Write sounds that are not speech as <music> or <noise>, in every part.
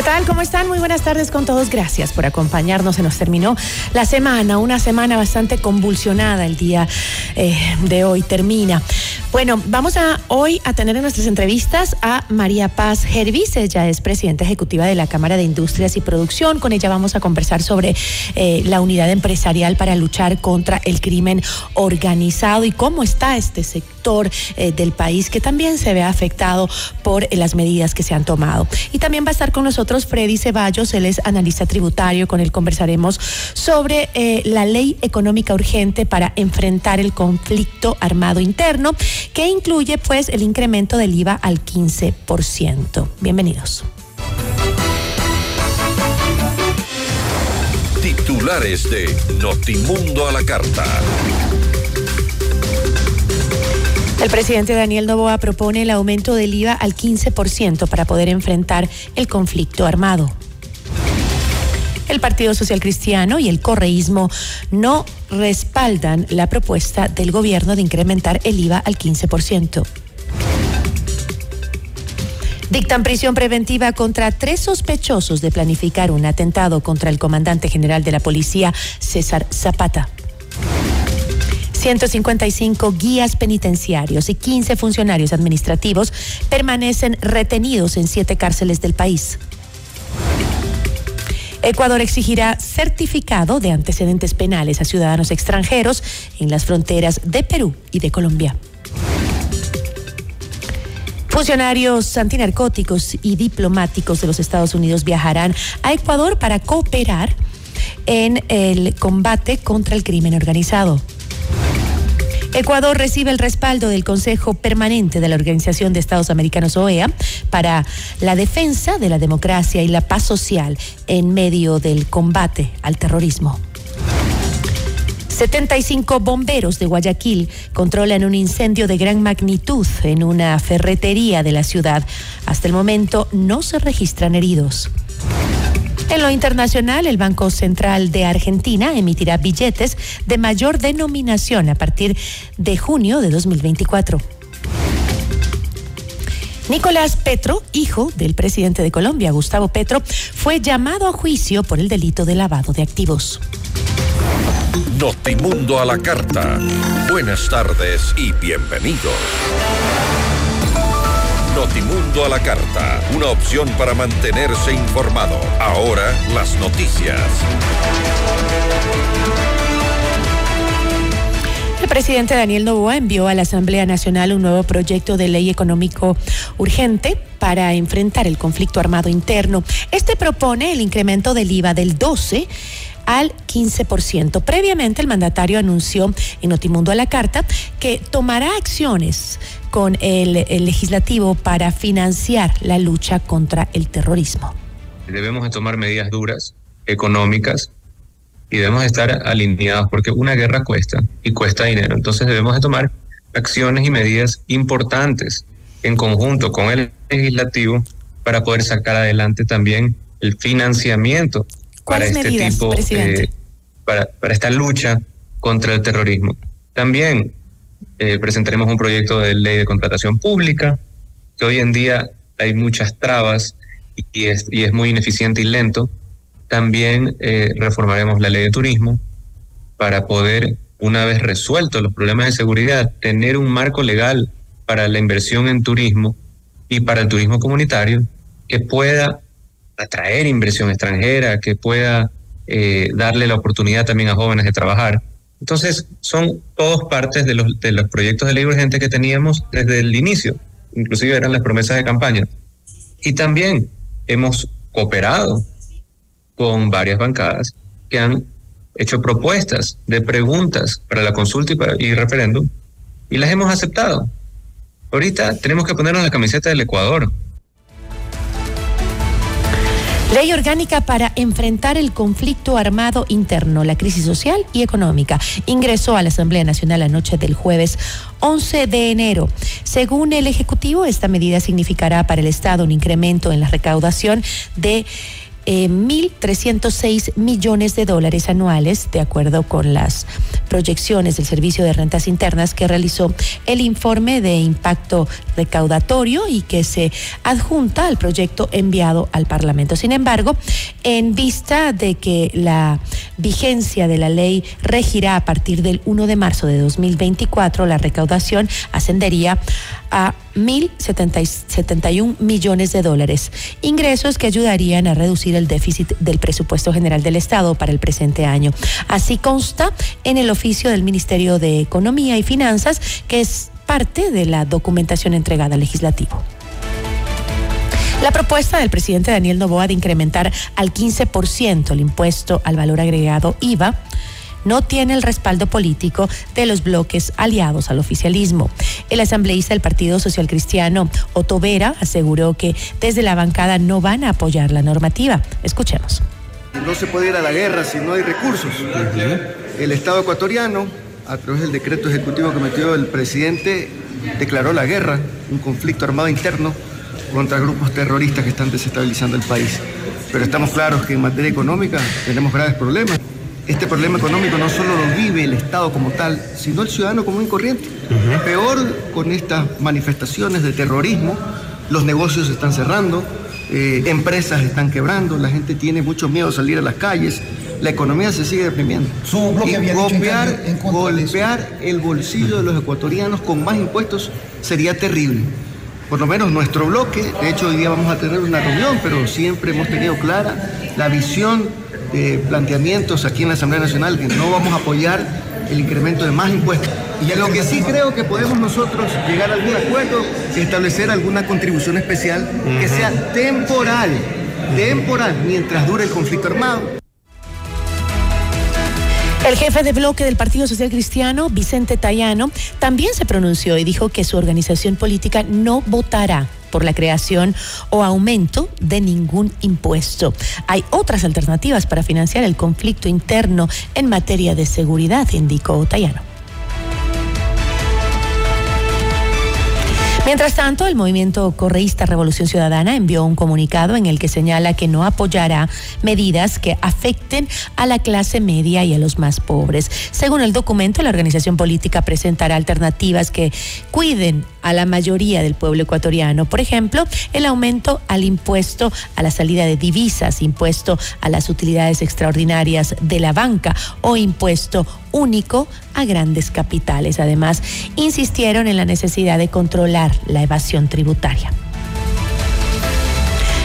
¿Qué tal? ¿Cómo están? Muy buenas tardes con todos. Gracias por acompañarnos. Se nos terminó la semana, una semana bastante convulsionada el día eh, de hoy. Termina. Bueno, vamos a hoy a tener en nuestras entrevistas a María Paz Hervis. Ella es presidenta ejecutiva de la Cámara de Industrias y Producción. Con ella vamos a conversar sobre eh, la unidad empresarial para luchar contra el crimen organizado y cómo está este sector eh, del país que también se ve afectado por las medidas que se han tomado. Y también va a estar con nosotros Freddy Ceballos, él es analista tributario, con él conversaremos sobre eh, la ley económica urgente para enfrentar el conflicto armado interno, que incluye pues el incremento del IVA al 15%. Bienvenidos. Titulares de Notimundo a la Carta. El presidente Daniel Novoa propone el aumento del IVA al 15% para poder enfrentar el conflicto armado. El Partido Social Cristiano y el correísmo no respaldan la propuesta del gobierno de incrementar el IVA al 15%. Dictan prisión preventiva contra tres sospechosos de planificar un atentado contra el comandante general de la policía, César Zapata. 155 guías penitenciarios y 15 funcionarios administrativos permanecen retenidos en siete cárceles del país. Ecuador exigirá certificado de antecedentes penales a ciudadanos extranjeros en las fronteras de Perú y de Colombia. Funcionarios antinarcóticos y diplomáticos de los Estados Unidos viajarán a Ecuador para cooperar en el combate contra el crimen organizado. Ecuador recibe el respaldo del Consejo Permanente de la Organización de Estados Americanos OEA para la defensa de la democracia y la paz social en medio del combate al terrorismo. 75 bomberos de Guayaquil controlan un incendio de gran magnitud en una ferretería de la ciudad. Hasta el momento no se registran heridos. En lo internacional, el Banco Central de Argentina emitirá billetes de mayor denominación a partir de junio de 2024. Nicolás Petro, hijo del presidente de Colombia, Gustavo Petro, fue llamado a juicio por el delito de lavado de activos. Notimundo a la carta. Buenas tardes y bienvenidos. Notimundo a la carta, una opción para mantenerse informado. Ahora las noticias. El presidente Daniel Novoa envió a la Asamblea Nacional un nuevo proyecto de ley económico urgente para enfrentar el conflicto armado interno. Este propone el incremento del IVA del 12 al 15%. Previamente, el mandatario anunció en Notimundo a la Carta que tomará acciones con el, legislativo para financiar la lucha contra el terrorismo. Debemos de tomar medidas duras, económicas, y debemos estar alineados porque una guerra cuesta y cuesta dinero. Entonces debemos de tomar acciones y medidas importantes en conjunto con el legislativo para poder sacar adelante también el financiamiento para este tipo, eh, para, para esta lucha contra el terrorismo. También eh, presentaremos un proyecto de ley de contratación pública, que hoy en día hay muchas trabas y es, muy ineficiente y lento. También eh, reformaremos la ley de turismo para poder una vez resueltos los problemas de seguridad, tener un marco legal para la inversión en turismo y para el turismo comunitario que pueda atraer inversión extranjera, que pueda eh, darle la oportunidad también a jóvenes de trabajar. Entonces, son todos partes de los, de los proyectos de ley urgente que teníamos desde el inicio, inclusive eran las promesas de campaña. Y también hemos cooperado con varias bancadas que han hecho propuestas de preguntas para la consulta y, para, y referéndum y las hemos aceptado. Ahorita tenemos que ponernos la camiseta del Ecuador. Ley orgánica para enfrentar el conflicto armado interno, la crisis social y económica. Ingresó a la Asamblea Nacional la noche del jueves 11 de enero. Según el Ejecutivo, esta medida significará para el Estado un incremento en la recaudación de 1.306 eh, millones de dólares anuales, de acuerdo con las proyecciones del Servicio de Rentas Internas que realizó el informe de impacto recaudatorio y que se adjunta al proyecto enviado al Parlamento. Sin embargo, en vista de que la vigencia de la ley regirá a partir del 1 de marzo de 2024, la recaudación ascendería a 1.071 millones de dólares, ingresos que ayudarían a reducir el déficit del presupuesto general del Estado para el presente año. Así consta en el oficio del Ministerio de Economía y Finanzas, que es parte de la documentación entregada al legislativo. La propuesta del presidente Daniel Novoa de incrementar al 15% el impuesto al valor agregado IVA no tiene el respaldo político de los bloques aliados al oficialismo. El asambleísta del Partido Social Cristiano, Otto Vera, aseguró que desde la bancada no van a apoyar la normativa. Escuchemos. No se puede ir a la guerra si no hay recursos. El Estado ecuatoriano, a través del decreto ejecutivo que metió el presidente, declaró la guerra, un conflicto armado interno contra grupos terroristas que están desestabilizando el país. Pero estamos claros que en materia económica tenemos graves problemas. Este problema económico no solo lo vive el Estado como tal, sino el ciudadano común y corriente. Peor con estas manifestaciones de terrorismo, los negocios se están cerrando, eh, empresas están quebrando, la gente tiene mucho miedo a salir a las calles, la economía se sigue deprimiendo. y golpear, golpear el bolsillo de los ecuatorianos con más impuestos sería terrible. Por lo menos nuestro bloque, de hecho hoy día vamos a tener una reunión, pero siempre hemos tenido clara la visión de planteamientos aquí en la Asamblea Nacional que no vamos a apoyar el incremento de más impuestos. Y lo que sí creo que podemos nosotros llegar a algún acuerdo es establecer alguna contribución especial que sea temporal, temporal, mientras dure el conflicto armado. El jefe de bloque del Partido Social Cristiano, Vicente Tayano, también se pronunció y dijo que su organización política no votará por la creación o aumento de ningún impuesto. Hay otras alternativas para financiar el conflicto interno en materia de seguridad, indicó Tayano. Mientras tanto, el movimiento correísta Revolución Ciudadana envió un comunicado en el que señala que no apoyará medidas que afecten a la clase media y a los más pobres. Según el documento, la organización política presentará alternativas que cuiden a la mayoría del pueblo ecuatoriano. Por ejemplo, el aumento al impuesto a la salida de divisas, impuesto a las utilidades extraordinarias de la banca o impuesto único a grandes capitales. Además, insistieron en la necesidad de controlar la evasión tributaria.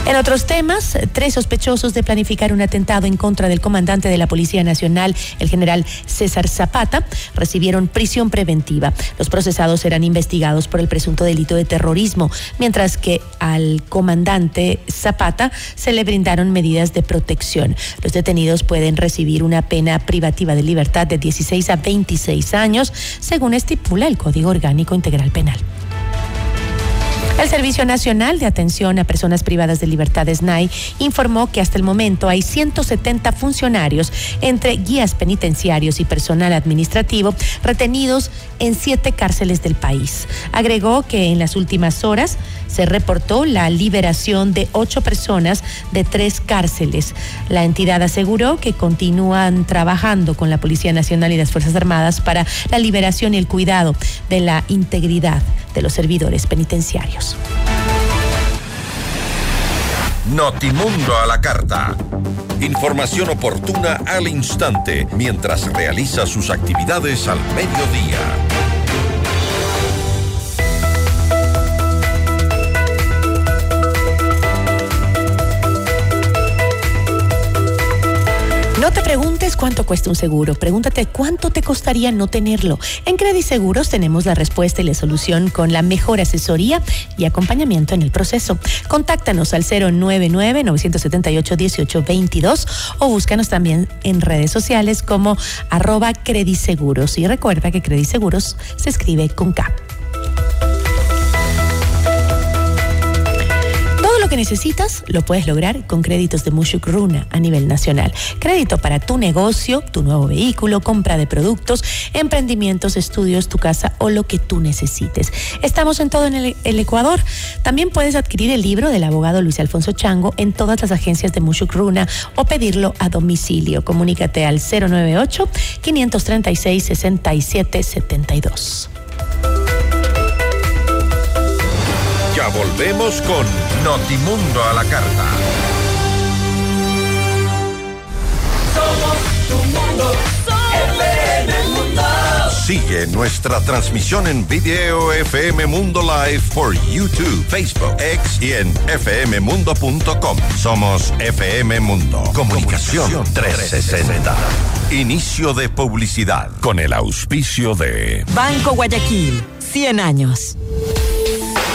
En otros temas, tres sospechosos de planificar un atentado en contra del comandante de la Policía Nacional, el general César Zapata, recibieron prisión preventiva. Los procesados serán investigados por el presunto delito de terrorismo, mientras que al comandante Zapata se le brindaron medidas de protección. Los detenidos pueden recibir una pena privativa de libertad de 16 a 26 años, según estipula el Código Orgánico Integral Penal. El Servicio Nacional de Atención a Personas Privadas de Libertad, SNAI, informó que hasta el momento hay 170 funcionarios entre guías penitenciarios y personal administrativo retenidos en siete cárceles del país. Agregó que en las últimas horas se reportó la liberación de ocho personas de tres cárceles. La entidad aseguró que continúan trabajando con la Policía Nacional y las Fuerzas Armadas para la liberación y el cuidado de la integridad de los servidores penitenciarios. Notimundo a la carta. Información oportuna al instante mientras realiza sus actividades al mediodía. Preguntes cuánto cuesta un seguro, pregúntate cuánto te costaría no tenerlo. En Credit Seguros tenemos la respuesta y la solución con la mejor asesoría y acompañamiento en el proceso. Contáctanos al 099-978-1822 o búscanos también en redes sociales como arroba Credit Seguros. Y recuerda que Credit Seguros se escribe con K. lo que necesitas lo puedes lograr con créditos de Mushuk Runa a nivel nacional. Crédito para tu negocio, tu nuevo vehículo, compra de productos, emprendimientos, estudios, tu casa o lo que tú necesites. Estamos en todo en el, Ecuador. También puedes adquirir el libro del abogado Luis Alfonso Chango en todas las agencias de Mushuk Runa o pedirlo a domicilio. Comunícate al 098 536 6772. Volvemos con Notimundo a la carta. Sigue nuestra transmisión en video FM Mundo Live por YouTube, Facebook, X y en fmmundo.com. Somos FM Mundo. Comunicación 360. Inicio de publicidad con el auspicio de Banco Guayaquil, 100 años.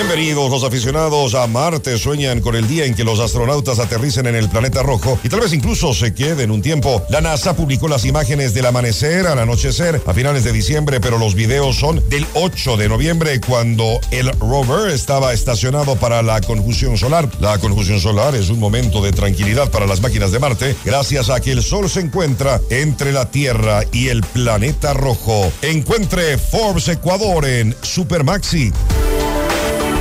Bienvenidos los aficionados a Marte. Sueñan con el día en que los astronautas aterricen en el planeta rojo y tal vez incluso se queden un tiempo. La NASA publicó las imágenes del amanecer al anochecer a finales de diciembre, pero los videos son del 8 de noviembre cuando el rover estaba estacionado para la conjunción solar. La conjunción solar es un momento de tranquilidad para las máquinas de Marte gracias a que el Sol se encuentra entre la Tierra y el planeta rojo. Encuentre Forbes Ecuador en Supermaxi.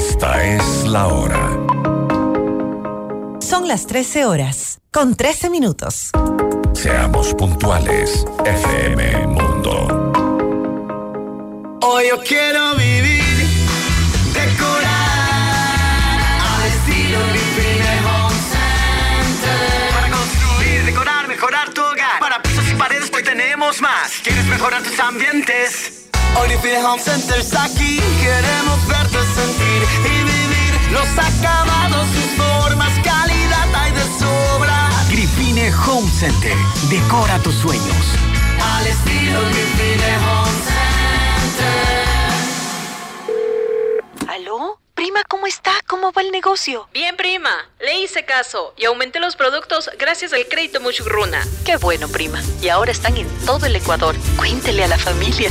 esta es la hora. Son las 13 horas, con 13 minutos. Seamos puntuales, FM Mundo. Hoy yo quiero vivir, decorar al estilo Grifine Home Center. Para construir, decorar, mejorar tu hogar. Para pisos y paredes hoy tenemos más. ¿Quieres mejorar tus ambientes? Hoy Grifine Home Center está aquí. Queremos verte sentir y vivir los acabados, sus formas, calidad hay de sobra. Grifine Home Center. Decora tus sueños. Al estilo Grifine Home Center. ¿Aló? Prima, ¿cómo está? ¿Cómo va el negocio? Bien, prima. Le hice caso y aumenté los productos gracias al crédito Muchugruna. Qué bueno, prima. Y ahora están en todo el Ecuador. Cuéntele a la familia.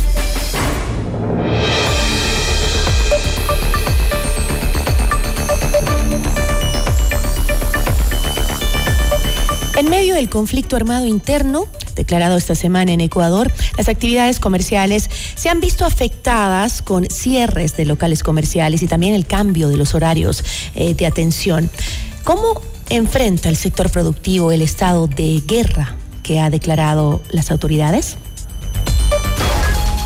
En medio del conflicto armado interno, declarado esta semana en Ecuador, las actividades comerciales se han visto afectadas con cierres de locales comerciales y también el cambio de los horarios eh, de atención. ¿Cómo enfrenta el sector productivo el estado de guerra que ha declarado las autoridades?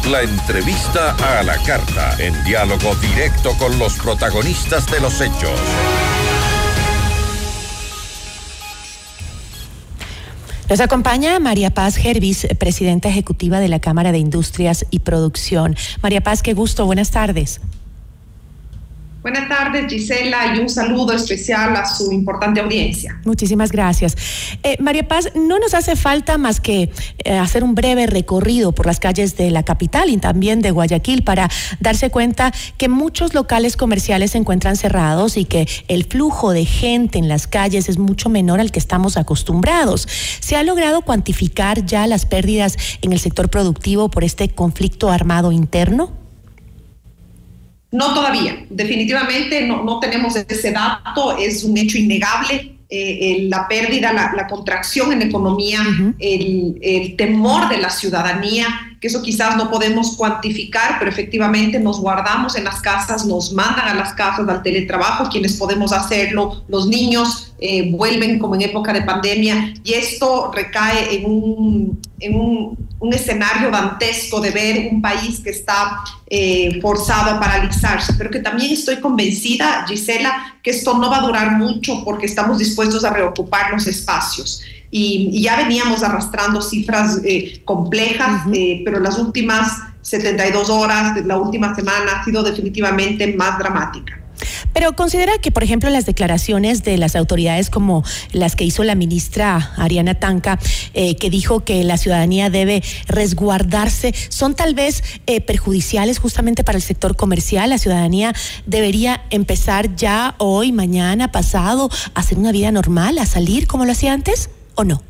La entrevista a la carta, en diálogo directo con los protagonistas de los hechos. Nos acompaña María Paz Gervis, presidenta ejecutiva de la Cámara de Industrias y Producción. María Paz, qué gusto, buenas tardes. Buenas tardes, Gisela, y un saludo especial a su importante audiencia. Muchísimas gracias. Eh, María Paz, no nos hace falta más que eh, hacer un breve recorrido por las calles de la capital y también de Guayaquil para darse cuenta que muchos locales comerciales se encuentran cerrados y que el flujo de gente en las calles es mucho menor al que estamos acostumbrados. ¿Se ha logrado cuantificar ya las pérdidas en el sector productivo por este conflicto armado interno? No todavía, definitivamente no, no tenemos ese dato, es un hecho innegable. Eh, la pérdida, la, contracción en economía, el, el, temor de la ciudadanía, que eso quizás no podemos cuantificar, pero efectivamente nos guardamos en las casas, nos mandan a las casas al teletrabajo, quienes podemos hacerlo, los niños eh, vuelven como en época de pandemia y esto recae en un, en un, un escenario dantesco de ver un país que está eh, forzado a paralizarse, pero que también estoy convencida, Gisela, que esto no va a durar mucho porque estamos dispuestos a reocupar los espacios. Y, ya veníamos arrastrando cifras eh, complejas, pero las últimas 72 horas, la última semana ha sido definitivamente más dramática. Pero considera que, por ejemplo, las declaraciones de las autoridades como las que hizo la ministra Ariana Tanca, eh, que dijo que la ciudadanía debe resguardarse, son tal vez eh, perjudiciales justamente para el sector comercial. La ciudadanía debería empezar ya hoy, mañana, pasado, a hacer una vida normal, a salir como lo hacía antes, ¿o no?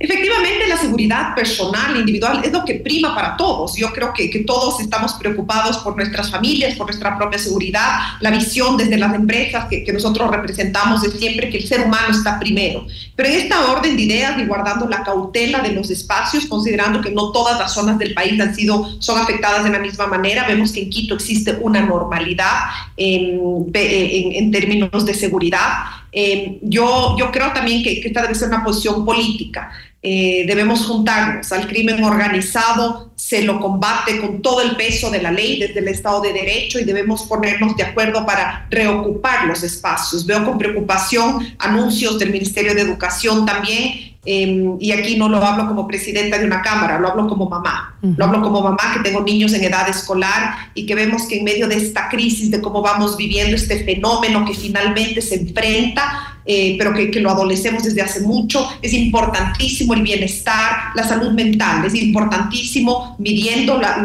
Efectivamente, la seguridad personal, individual, es lo que prima para todos. Yo creo que, todos estamos preocupados por nuestras familias, por nuestra propia seguridad. La visión desde las empresas que, nosotros representamos es siempre que el ser humano está primero. Pero en esta orden de ideas y guardando la cautela de los espacios, considerando que no todas las zonas del país han sido, son afectadas de la misma manera, vemos que en Quito existe una normalidad en, en términos de seguridad. Eh, yo, yo creo también que, esta debe ser una posición política. Eh, debemos juntarnos al crimen organizado, se lo combate con todo el peso de la ley desde el Estado de Derecho y debemos ponernos de acuerdo para reocupar los espacios. Veo con preocupación anuncios del Ministerio de Educación también Em, y aquí no lo hablo como presidenta de una cámara, lo hablo como mamá. Lo hablo como mamá que tengo niños en edad escolar y que vemos que en medio de esta crisis, de cómo vamos viviendo este fenómeno que finalmente se enfrenta, eh, pero que, que, lo adolecemos desde hace mucho, es importantísimo el bienestar, la salud mental, es importantísimo midiendo la,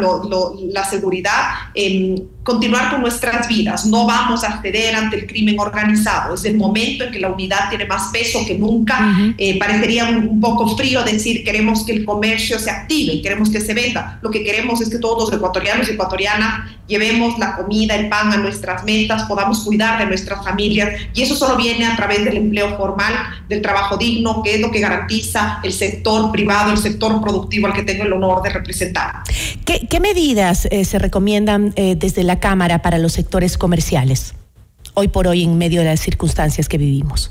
la seguridad. Eh, continuar con nuestras vidas. No vamos a ceder ante el crimen organizado. Es el momento en que la unidad tiene más peso que nunca. Eh, parecería un, poco frío decir queremos que el comercio se active y queremos que se venda. Lo que queremos es que todos los ecuatorianos y ecuatorianas llevemos la comida, el pan a nuestras metas, podamos cuidar de nuestras familias y eso solo viene a través del empleo formal, del trabajo digno, que es lo que garantiza el sector privado, el sector productivo al que tengo el honor de representar. ¿Qué, qué medidas eh, se recomiendan eh, desde la Cámara para los sectores comerciales, hoy por hoy en medio de las circunstancias que vivimos?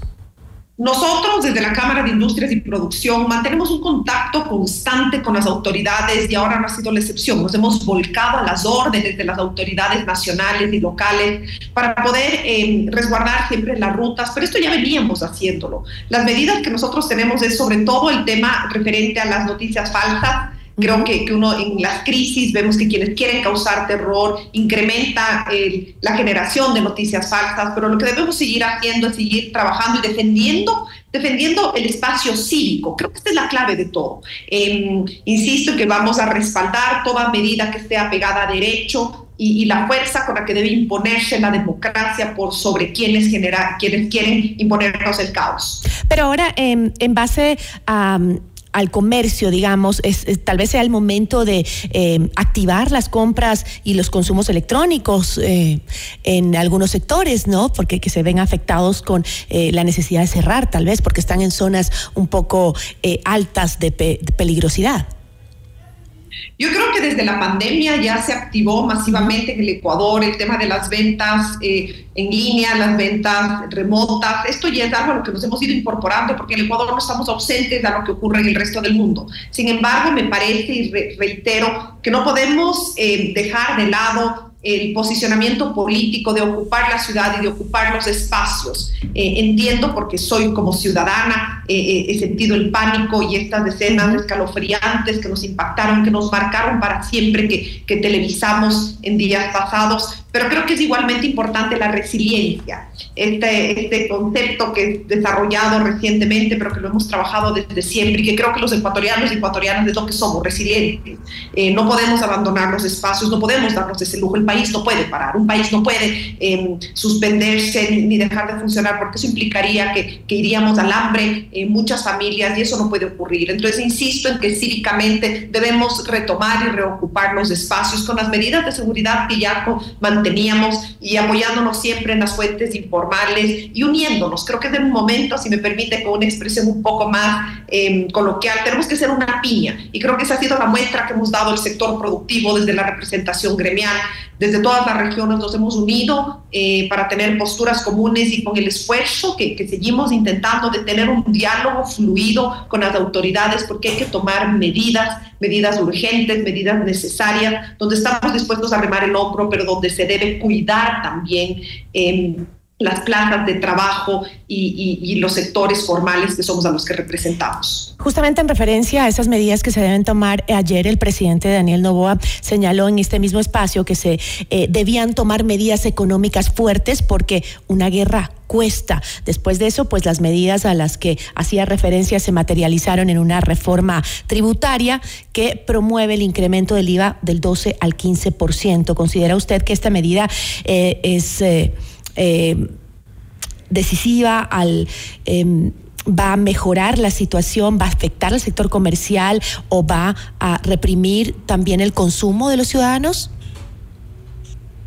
Nosotros desde la Cámara de Industrias y Producción mantenemos un contacto constante con las autoridades y ahora no ha sido la excepción. Nos hemos volcado a las órdenes de las autoridades nacionales y locales para poder eh, resguardar siempre las rutas, pero esto ya veníamos haciéndolo. Las medidas que nosotros tenemos es sobre todo el tema referente a las noticias falsas Creo que, que, uno en las crisis vemos que quienes quieren causar terror incrementa la generación de noticias falsas, pero lo que debemos seguir haciendo es seguir trabajando y defendiendo, defendiendo el espacio cívico. Creo que esta es la clave de todo. Eh, insisto que vamos a respaldar toda medida que esté apegada a derecho, y, y, la fuerza con la que debe imponerse la democracia por sobre quienes, genera, quienes quieren imponernos el caos. Pero ahora, eh, en base a al comercio, digamos, es, tal vez sea el momento de eh, activar las compras y los consumos electrónicos eh, en algunos sectores, ¿no? Porque que se ven afectados con eh, la necesidad de cerrar, tal vez, porque están en zonas un poco altas de, de peligrosidad. Yo creo que desde la pandemia ya se activó masivamente en el Ecuador el tema de las ventas eh, en línea, las ventas remotas. Esto ya es algo a lo que nos hemos ido incorporando porque en el Ecuador no estamos ausentes a lo que ocurre en el resto del mundo. Sin embargo, me parece y reitero que no podemos eh, dejar de lado el posicionamiento político de ocupar la ciudad y de ocupar los espacios. Eh, entiendo porque soy como ciudadana, eh, eh, he sentido el pánico y estas escenas escalofriantes que nos impactaron, que nos marcaron para siempre, que, que televisamos en días pasados, pero creo que es igualmente importante la resiliencia, este, este concepto que es desarrollado recientemente, pero que lo hemos trabajado desde siempre y que creo que los ecuatorianos y ecuatorianas es lo que somos, resilientes. Eh, no podemos abandonar los espacios, no podemos darnos ese lujo, el país no puede parar, un país no puede em, suspenderse ni dejar de funcionar porque eso implicaría que, que iríamos al hambre en muchas familias y eso no puede ocurrir. Entonces, insisto en que cívicamente debemos retomar y reocupar los espacios con las medidas de seguridad que ya mantenemos teníamos y apoyándonos siempre en las fuentes informales y uniéndonos. Creo que es un momento, si me permite, con una expresión un poco más eh, coloquial, tenemos que ser una piña y creo que esa ha sido la muestra que hemos dado el sector productivo desde la representación gremial, desde todas las regiones nos hemos unido eh, para tener posturas comunes y con el esfuerzo que, que seguimos intentando de tener un diálogo fluido con las autoridades porque hay que tomar medidas, medidas urgentes, medidas necesarias, donde estamos dispuestos a remar el hombro, pero donde se debe cuidar también. Eh, las plazas de trabajo y, los sectores formales que somos a los que representamos. Justamente en referencia a esas medidas que se deben tomar, eh, ayer el presidente Daniel Novoa señaló en este mismo espacio que se eh, debían tomar medidas económicas fuertes porque una guerra cuesta. Después de eso, pues las medidas a las que hacía referencia se materializaron en una reforma tributaria que promueve el incremento del IVA del 12 al 15%. ¿Considera usted que esta medida eh, es decisiva al... Em, va a mejorar la situación, va a afectar al sector comercial o va a reprimir también el consumo de los ciudadanos?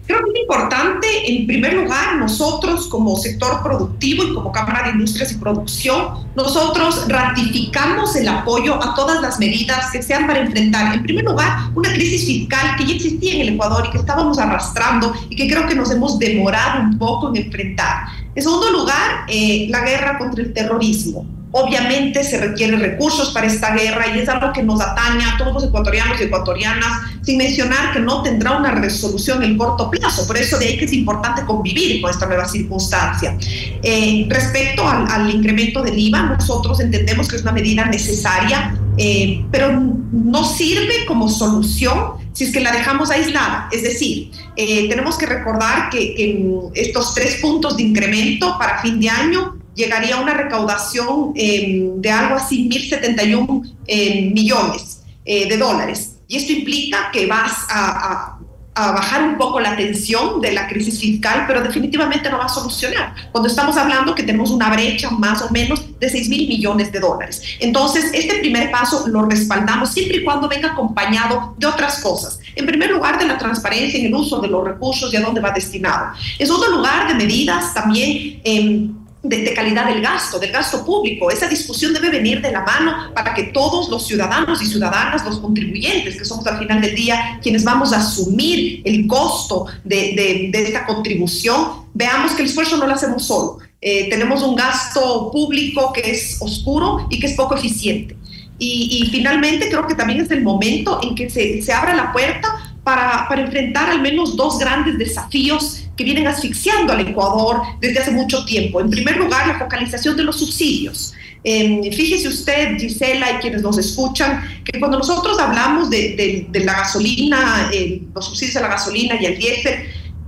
Creo que es importante, en primer lugar, nosotros como sector productivo y como Cámara de Industrias y Producción, nosotros ratificamos el apoyo a todas las medidas que sean para enfrentar, en primer lugar, una crisis fiscal que ya existía en el Ecuador y que estábamos arrastrando y que creo que nos hemos demorado un poco en enfrentar. En segundo lugar, eh, la guerra contra el terrorismo. Obviamente se requieren recursos para esta guerra y es algo que nos atañe a todos los ecuatorianos y ecuatorianas, sin mencionar que no tendrá una resolución en corto plazo. Por eso de ahí que es importante convivir con esta nueva circunstancia. Eh, respecto al, incremento del IVA, nosotros entendemos que es una medida necesaria, eh, pero no sirve como solución si es que la dejamos aislada. Es decir, eh, tenemos que recordar que estos tres puntos de incremento para fin de año llegaría a una recaudación em, de algo así, 1.071 eh, millones eh, de dólares. Y esto implica que vas a, bajar un poco la tensión de la crisis fiscal, pero definitivamente no va a solucionar. Cuando estamos hablando que tenemos una brecha más o menos de 6 mil millones de dólares. Entonces, este primer paso lo respaldamos siempre y cuando venga acompañado de otras cosas. En primer lugar, de la transparencia en el uso de los recursos y a dónde va destinado. En segundo lugar, de medidas también... Eh, de, calidad del gasto, del gasto público. Esa discusión debe venir de la mano para que todos los ciudadanos y ciudadanas, los contribuyentes, que somos al final del día quienes vamos a asumir el costo de, esta contribución, veamos que el esfuerzo no lo hacemos solo. Eh, tenemos un gasto público que es oscuro y que es poco eficiente. Y, finalmente creo que también es el momento en que se, se abra la puerta para, para enfrentar al menos dos grandes desafíos que vienen asfixiando al Ecuador desde hace mucho tiempo. En primer lugar, la focalización de los subsidios. Eh, fíjese usted, Gisela, y quienes nos escuchan, que cuando nosotros hablamos de, de, la gasolina, eh, los subsidios a la gasolina y al diésel,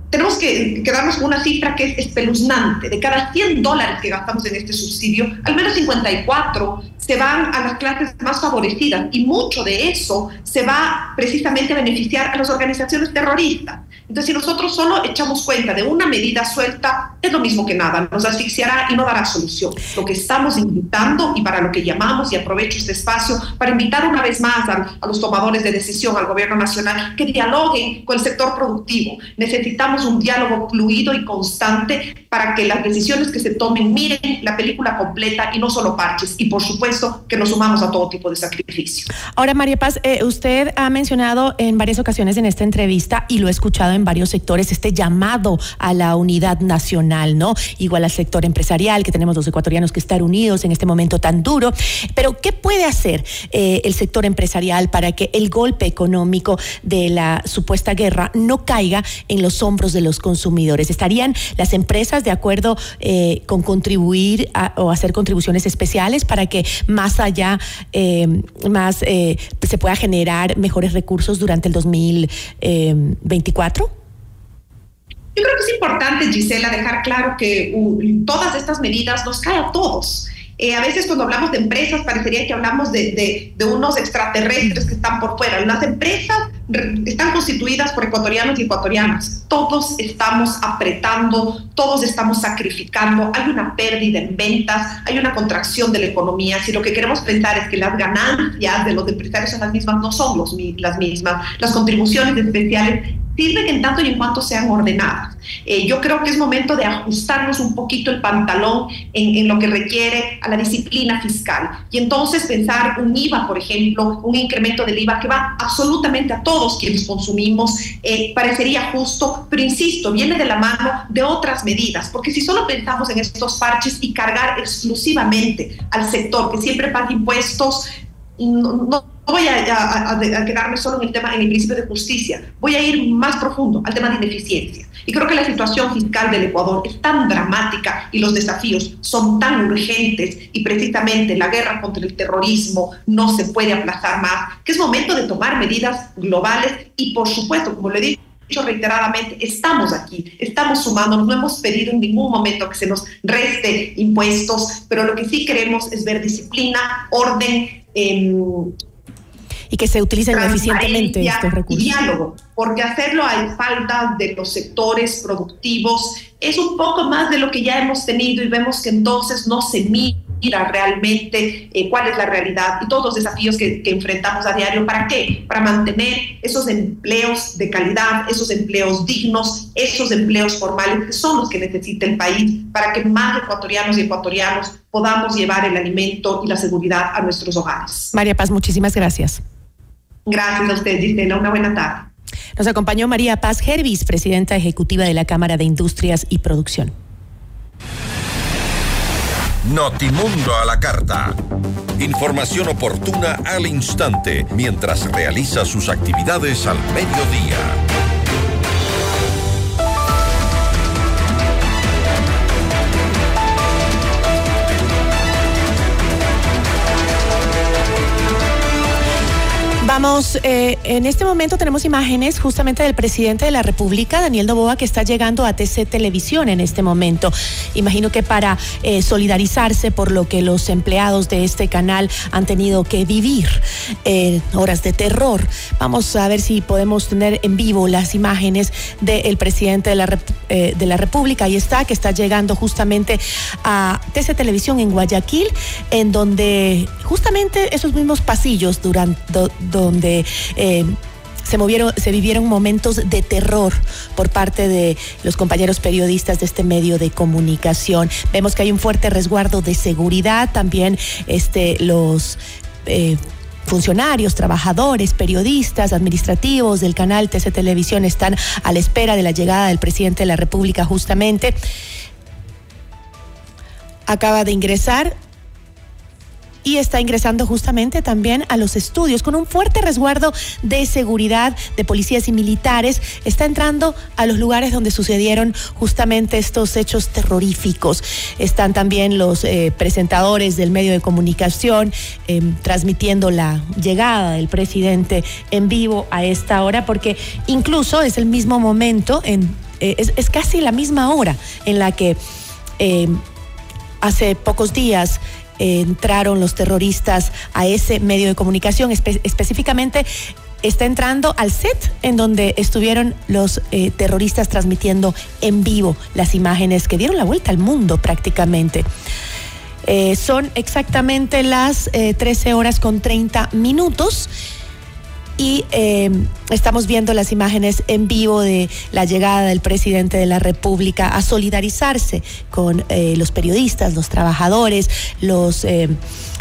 tenemos que quedarnos con una cifra que es espeluznante. De cada 100 dólares que gastamos en este subsidio, al menos 54 se van a las clases más favorecidas y mucho de eso se va precisamente a beneficiar a las organizaciones terroristas. Entonces, si nosotros solo echamos cuenta de una medida suelta, es lo mismo que nada, nos asfixiará y no dará solución. Lo que estamos invitando y para lo que llamamos, y aprovecho este espacio, para invitar una vez más a, a los tomadores de decisión, al gobierno nacional, que dialoguen con el sector productivo. Necesitamos un diálogo fluido y constante para que las decisiones que se tomen miren la película completa y no solo parches. Y por supuesto, que nos sumamos a todo tipo de sacrificio. Ahora, María Paz, eh, usted ha mencionado en varias ocasiones en esta entrevista y lo he escuchado en varios sectores este llamado a la unidad nacional, ¿no? Igual al sector empresarial, que tenemos los ecuatorianos que estar unidos en este momento tan duro. Pero, ¿qué puede hacer eh, el sector empresarial para que el golpe económico de la supuesta guerra no caiga en los hombros de los consumidores? ¿Estarían las empresas de acuerdo eh, con contribuir o hacer contribuciones especiales para que más allá, eh, más se pueda generar mejores recursos durante el 2024? Yo creo que es importante, Gisela, dejar claro que uh, todas estas medidas nos caen a todos. Eh, a veces cuando hablamos de empresas parecería que hablamos de, de, unos extraterrestres que están por fuera. Las empresas están constituidas por ecuatorianos y ecuatorianas. Todos estamos apretando, todos estamos sacrificando. Hay una pérdida en ventas, hay una contracción de la economía. Si lo que queremos pensar es que las ganancias de los empresarios son las mismas, no son los, las mismas. Las contribuciones especiales sirven en tanto y en cuanto sean ordenadas. Eh, yo creo que es momento de ajustarnos un poquito el pantalón en, en, lo que requiere a la disciplina fiscal. Y entonces pensar un IVA, por ejemplo, un incremento del IVA que va absolutamente a todos quienes consumimos, eh, parecería justo, pero insisto, viene de la mano de otras medidas, porque si solo pensamos en estos parches y cargar exclusivamente al sector que siempre paga impuestos, no, no voy a, quedarme solo en el tema, en el principio de justicia, voy a ir más profundo al tema de ineficiencia. Y creo que la situación fiscal del Ecuador es tan dramática y los desafíos son tan urgentes y precisamente la guerra contra el terrorismo no se puede aplazar más, que es momento de tomar medidas globales y por supuesto, como le he dicho reiteradamente, estamos aquí, estamos sumando, no hemos pedido en ningún momento que se nos reste impuestos, pero lo que sí queremos es ver disciplina, orden, eh, y que se utilicen eficientemente estos recursos. Diálogo, porque hacerlo a falta de los sectores productivos es un poco más de lo que ya hemos tenido y vemos que entonces no se mira realmente eh, cuál es la realidad y todos los desafíos que, que, enfrentamos a diario. ¿Para qué? Para mantener esos empleos de calidad, esos empleos dignos, esos empleos formales que son los que necesita el país para que más ecuatorianos y ecuatorianos podamos llevar el alimento y la seguridad a nuestros hogares. María Paz, muchísimas gracias. Gracias a usted, Gisela. Una buena tarde. Nos acompañó María Paz Gervis, presidenta ejecutiva de la Cámara de Industrias y Producción. Notimundo a la carta. Información oportuna al instante mientras realiza sus actividades al mediodía. Vamos, eh, en este momento tenemos imágenes justamente del presidente de la República, Daniel Novoa, que está llegando a TC Televisión en este momento. Imagino que para eh, solidarizarse por lo que los empleados de este canal han tenido que vivir, eh, horas de terror. Vamos a ver si podemos tener en vivo las imágenes del presidente de la, de la República. Ahí está, que está llegando justamente a TC Televisión en Guayaquil, en donde justamente esos mismos pasillos durante donde eh, se movieron, se vivieron momentos de terror por parte de los compañeros periodistas de este medio de comunicación. Vemos que hay un fuerte resguardo de seguridad, también este, los eh, funcionarios, trabajadores, periodistas, administrativos del canal TC Televisión están a la espera de la llegada del presidente de la República justamente. Acaba de ingresar y está ingresando justamente también a los estudios con un fuerte resguardo de seguridad de policías y militares. Está entrando a los lugares donde sucedieron justamente estos hechos terroríficos. Están también los eh, presentadores del medio de comunicación em, transmitiendo la llegada del presidente en vivo a esta hora porque incluso es el mismo momento, en, eh, es, casi la misma hora en la que em, hace pocos días entraron los terroristas a ese medio de comunicación, específicamente está entrando al set en donde estuvieron los eh, terroristas transmitiendo en vivo las imágenes que dieron la vuelta al mundo prácticamente. Eh, son exactamente las 13 eh, horas con 30 minutos. Y eh, estamos viendo las imágenes en vivo de la llegada del presidente de la República a solidarizarse con eh, los periodistas, los trabajadores, los eh,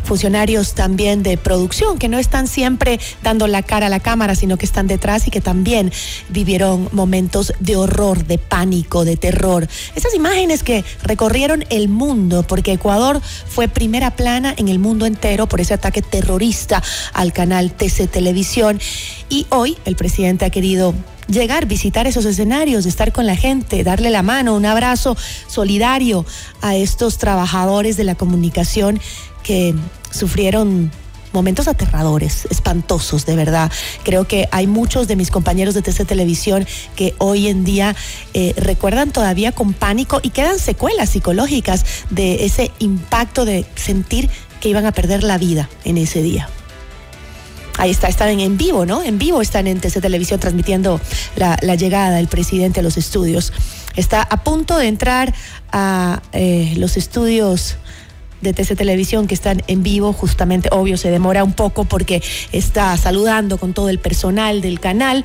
funcionarios también de producción, que no están siempre dando la cara a la cámara, sino que están detrás y que también vivieron momentos de horror, de pánico, de terror. Esas imágenes que recorrieron el mundo, porque Ecuador fue primera plana en el mundo entero por ese ataque terrorista al canal TC Televisión. Y hoy el presidente ha querido llegar, visitar esos escenarios, estar con la gente, darle la mano, un abrazo solidario a estos trabajadores de la comunicación que sufrieron momentos aterradores, espantosos, de verdad. Creo que hay muchos de mis compañeros de TC Televisión que hoy en día eh, recuerdan todavía con pánico y quedan secuelas psicológicas de ese impacto de sentir que iban a perder la vida en ese día. Ahí está, están en vivo, ¿no? En vivo están en TC Televisión transmitiendo la, llegada del presidente a los estudios. Está a punto de entrar a eh, los estudios de TC Televisión que están en vivo, justamente, obvio, se demora un poco porque está saludando con todo el personal del canal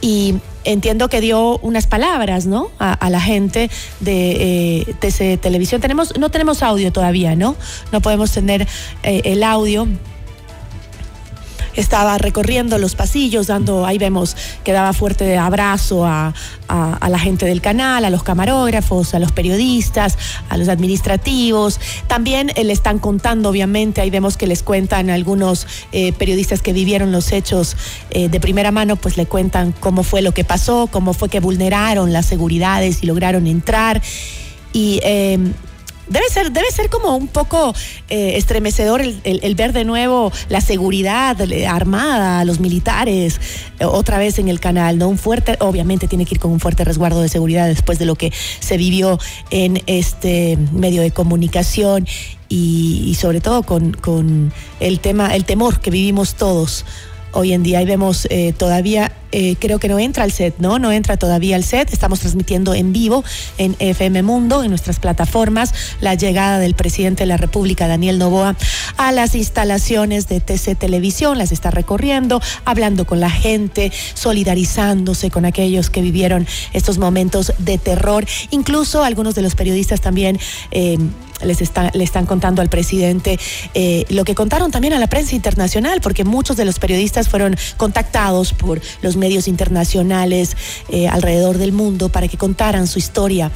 y entiendo que dio unas palabras, ¿no? A, la gente de eh, TC Televisión. Tenemos, no tenemos audio todavía, ¿no? No podemos tener eh, el audio estaba recorriendo los pasillos, dando, ahí vemos que daba fuerte abrazo a, la gente del canal, a los camarógrafos, a los periodistas, a los administrativos. También eh, le están contando, obviamente, ahí vemos que les cuentan algunos eh, periodistas que vivieron los hechos eh, de primera mano, pues le cuentan cómo fue lo que pasó, cómo fue que vulneraron las seguridades y lograron entrar. Y Debe ser, debe ser como un poco eh, estremecedor el, ver de nuevo la seguridad armada, los militares, eh, otra vez en el canal, ¿no? Un fuerte, obviamente tiene que ir con un fuerte resguardo de seguridad después de lo que se vivió en este medio de comunicación y, sobre todo con, con el tema, el temor que vivimos todos hoy en día. Ahí vemos eh, todavía, eh, creo que no entra al set, ¿no? No entra todavía al set. Estamos transmitiendo en vivo en FM Mundo, en nuestras plataformas, la llegada del presidente de la República, Daniel Novoa, a las instalaciones de TC Televisión. Las está recorriendo, hablando con la gente, solidarizándose con aquellos que vivieron estos momentos de terror. Incluso algunos de los periodistas también. Eh, les está, le están contando al presidente eh, lo que contaron también a la prensa internacional, porque muchos de los periodistas fueron contactados por los medios internacionales eh, alrededor del mundo para que contaran su historia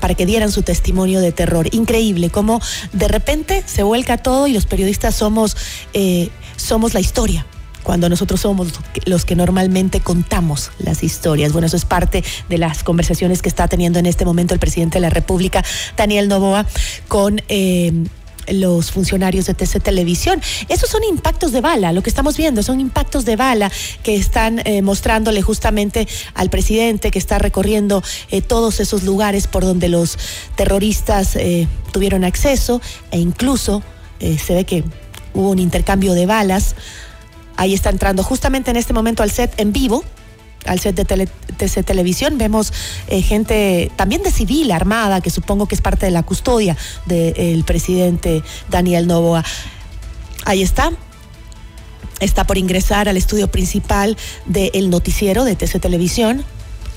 para que dieran su testimonio de terror. Increíble cómo de repente se vuelca todo y los periodistas somos, eh, somos la historia cuando nosotros somos los que normalmente contamos las historias. Bueno, eso es parte de las conversaciones que está teniendo en este momento el presidente de la República, Daniel Novoa, con... Eh, los funcionarios de TC Televisión. Esos son impactos de bala, lo que estamos viendo son impactos de bala que están eh, mostrándole justamente al presidente que está recorriendo eh, todos esos lugares por donde los terroristas tuvieron acceso e incluso se ve que hubo un intercambio de balas. Ahí está entrando justamente en este momento al set en vivo al set de TC Televisión. Vemos eh, gente también de civil, armada, que supongo que es parte de la custodia del presidente Daniel Novoa. Ahí está. Está por ingresar al estudio principal del noticiero de TC Televisión.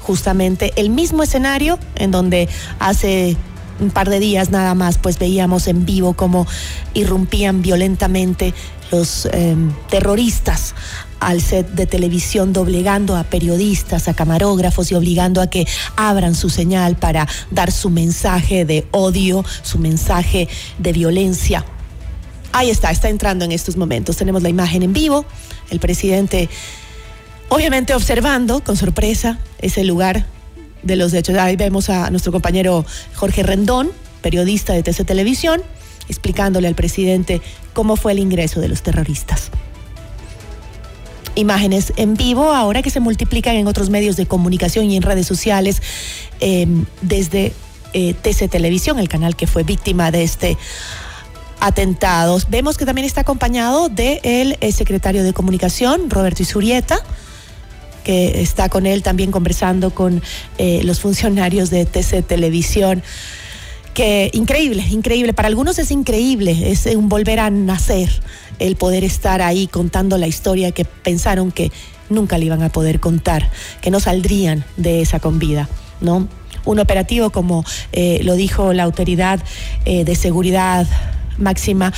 Justamente el mismo escenario en donde hace un par de días nada más, pues veíamos en vivo cómo irrumpían violentamente los em, terroristas al set de televisión doblegando a periodistas, a camarógrafos y obligando a que abran su señal para dar su mensaje de odio, su mensaje de violencia. Ahí está, está entrando en estos momentos. Tenemos la imagen en vivo, el presidente obviamente observando con sorpresa ese lugar de los hechos. Ahí vemos a nuestro compañero Jorge Rendón, periodista de TC Televisión, explicándole al presidente cómo fue el ingreso de los terroristas. Imágenes en vivo, ahora que se multiplican en otros medios de comunicación y en redes sociales, em, desde eh, TC Televisión, el canal que fue víctima de este atentado. Vemos que también está acompañado del el eh, secretario de Comunicación, Roberto Isurieta, que está con él también conversando con eh, los funcionarios de TC Televisión que increíble, increíble. Para algunos es increíble, es un volver a nacer, el poder estar ahí contando la historia que pensaron que nunca le iban a poder contar, que no saldrían de esa convida, ¿no? Un operativo, como eh, lo dijo la autoridad eh, de seguridad máxima,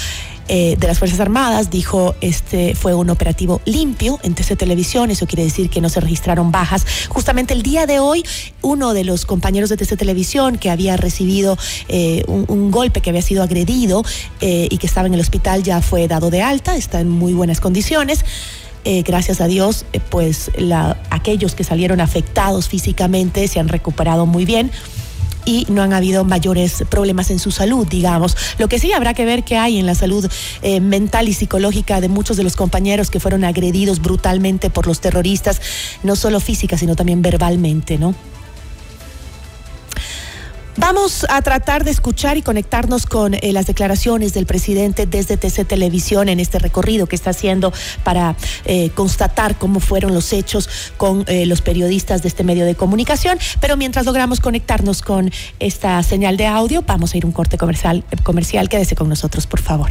eh, de las Fuerzas Armadas dijo este fue un operativo limpio en TC Televisión, eso quiere decir que no se registraron bajas. Justamente el día de hoy, uno de los compañeros de TC Televisión que había recibido eh, un, golpe, que había sido agredido eh, y que estaba en el hospital ya fue dado de alta, está en muy buenas condiciones. gracias a Dios, pues aquellos que salieron afectados físicamente se han recuperado muy bien y no han habido mayores problemas en su salud, digamos. Lo que sí habrá que ver qué hay en la salud eh, mental y psicológica de muchos de los compañeros que fueron agredidos brutalmente por los terroristas, no solo física, sino también verbalmente, ¿no? Vamos a tratar de escuchar y conectarnos con eh, las declaraciones del presidente desde TC Televisión en este recorrido que está haciendo para eh, constatar cómo fueron los hechos con eh, los periodistas de este medio de comunicación. Pero mientras logramos conectarnos con esta señal de audio, vamos a ir a un corte comercial. comercial. Quédese con nosotros, por favor.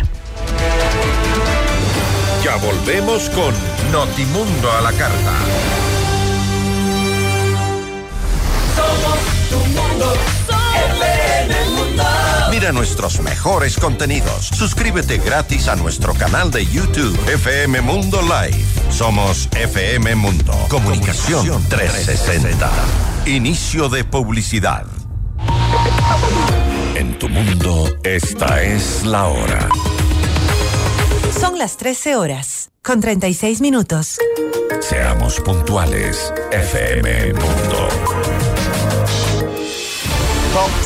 Ya volvemos con Notimundo a la carta. Somos tu mundo. Mira nuestros mejores contenidos. Suscríbete gratis a nuestro canal de YouTube FM Mundo Live. Somos FM Mundo. Comunicación 360. Inicio de publicidad. En tu mundo, esta es la hora. Son las 13 horas, con 36 minutos. Seamos puntuales. FM Mundo. Top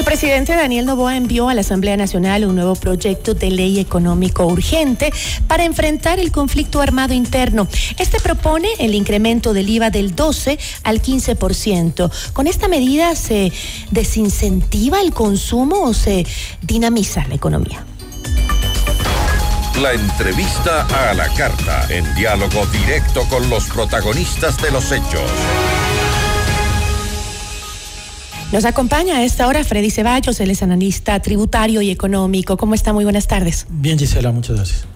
El presidente Daniel Novoa envió a la Asamblea Nacional un nuevo proyecto de ley económico urgente para enfrentar el conflicto armado interno. Este propone el incremento del IVA del 12 al 15%. ¿Con esta medida se desincentiva el consumo o se dinamiza la economía? La entrevista a la carta, en diálogo directo con los protagonistas de los hechos. Nos acompaña a esta hora Freddy Ceballos, él es analista tributario y económico. ¿Cómo está? Muy buenas tardes. Bien, Gisela, muchas gracias.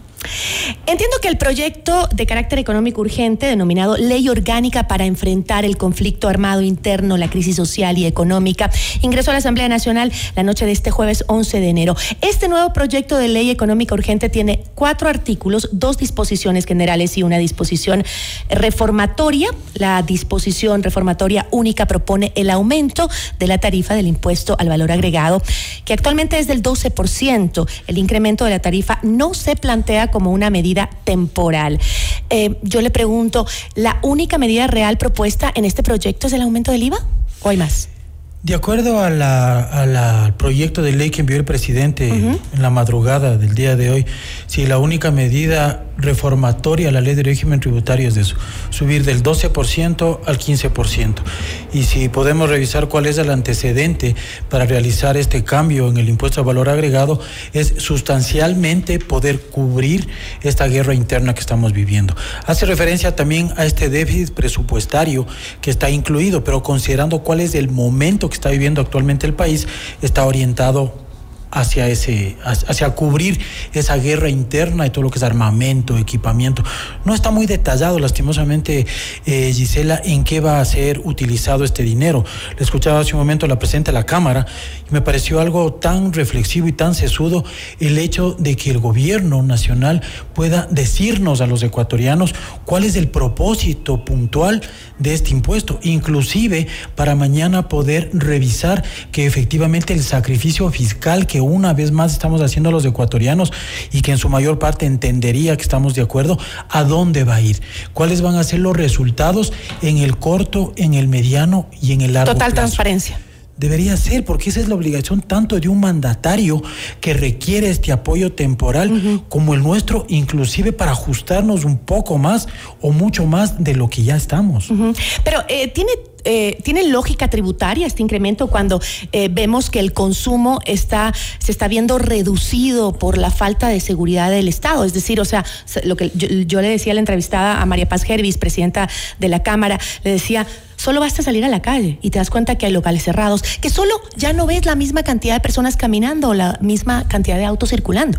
Entiendo que el proyecto de carácter económico urgente, denominado Ley Orgánica para enfrentar el conflicto armado interno, la crisis social y económica, ingresó a la Asamblea Nacional la noche de este jueves 11 de enero. Este nuevo proyecto de ley económica urgente tiene cuatro artículos, dos disposiciones generales y una disposición reformatoria. La disposición reformatoria única propone el aumento de la tarifa del impuesto al valor agregado, que actualmente es del 12%. El incremento de la tarifa no se plantea como una medida temporal. Eh, yo le pregunto, ¿la única medida real propuesta en este proyecto es el aumento del IVA o hay más? De acuerdo a la, a la- al proyecto de ley que envió el presidente en la madrugada del día de hoy, si la única medida reformatoria a la ley de régimen tributario es de eso, subir del 12% al 15%. Y si podemos revisar cuál es el antecedente para realizar este cambio en el impuesto al valor agregado, es sustancialmente poder cubrir esta guerra interna que estamos viviendo. Hace referencia también a este déficit presupuestario que está incluido, pero considerando cuál es el momento que está viviendo actualmente el país, está orientado hacia ese hacia cubrir esa guerra interna y todo lo que es armamento, equipamiento. No está muy detallado, lastimosamente, eh, Gisela, en qué va a ser utilizado este dinero. Le escuchaba hace un momento la presidenta de la Cámara y me pareció algo tan reflexivo y tan sesudo el hecho de que el gobierno nacional pueda decirnos a los ecuatorianos cuál es el propósito puntual de este impuesto, inclusive para mañana poder revisar que efectivamente el sacrificio fiscal que una vez más estamos haciendo los ecuatorianos y que en su mayor parte entendería que estamos de acuerdo, a dónde va a ir, cuáles van a ser los resultados en el corto, en el mediano y en el largo Total plazo. transparencia. Debería ser, porque esa es la obligación tanto de un mandatario que requiere este apoyo temporal como el nuestro, inclusive para ajustarnos un poco más o mucho más de lo que ya estamos. Pero eh, tiene eh, ¿tiene lógica tributaria este incremento cuando eh, vemos que el consumo está, se está viendo reducido por la falta de seguridad del Estado? Es decir, o sea, se- lo que yo, yo le decía a la entrevistada a María Paz Gervis, presidenta de la Cámara, le decía, solo basta salir a la calle y te das cuenta que hay locales cerrados, que solo ya no ves la misma cantidad de personas caminando la misma cantidad de autos circulando.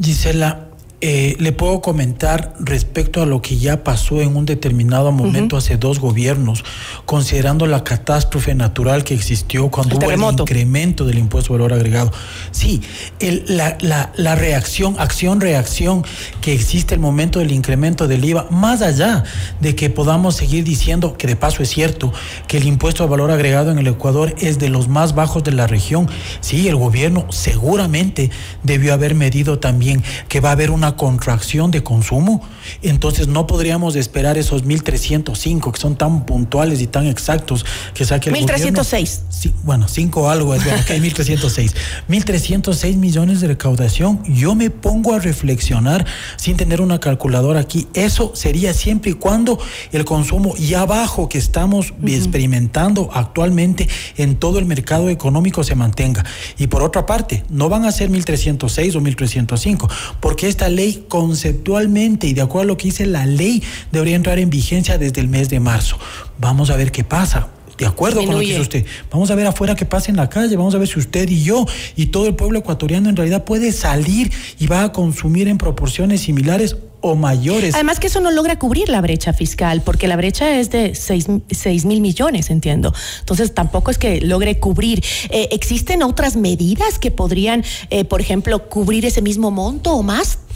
Gisela, eh, le puedo comentar respecto a lo que ya pasó en un determinado momento hace dos gobiernos, considerando la catástrofe natural que existió cuando El hubo terremoto. el incremento del impuesto al valor agregado. Sí, el- la, la- la reacción, acción-reacción que existe el momento del incremento del IVA, más allá de que podamos seguir diciendo, que de paso es cierto, que el impuesto al valor agregado en el Ecuador es de los más bajos de la región, sí, el gobierno seguramente debió haber medido también que va a haber una contracción de consumo, entonces no podríamos esperar esos 1.305 que son tan puntuales y tan exactos que saque el 1306. gobierno. Sí, bueno, cinco algo es bueno, ok, <laughs> 1.306. 1.306 millones de recaudación. Yo me pongo a reflexionar sin tener una calculadora aquí. Eso sería siempre y cuando el consumo ya bajo que estamos experimentando actualmente en todo el mercado económico se mantenga. Y por otra parte, no van a ser 1.306 o 1.305, porque esta ley conceptualmente y de acuerdo a lo que dice la ley debería entrar en vigencia desde el mes de marzo. Vamos a ver qué pasa. De acuerdo con lo que dice usted. Vamos a ver afuera qué pasa en la calle, vamos a ver si usted y yo y todo el pueblo ecuatoriano en realidad puede salir y va a consumir en proporciones similares o mayores. Además que eso no logra cubrir la brecha fiscal, porque la brecha es de 6 mil millones, entiendo. Entonces tampoco es que logre cubrir. Eh, ¿Existen otras medidas que podrían, eh, por ejemplo, cubrir ese mismo monto o más?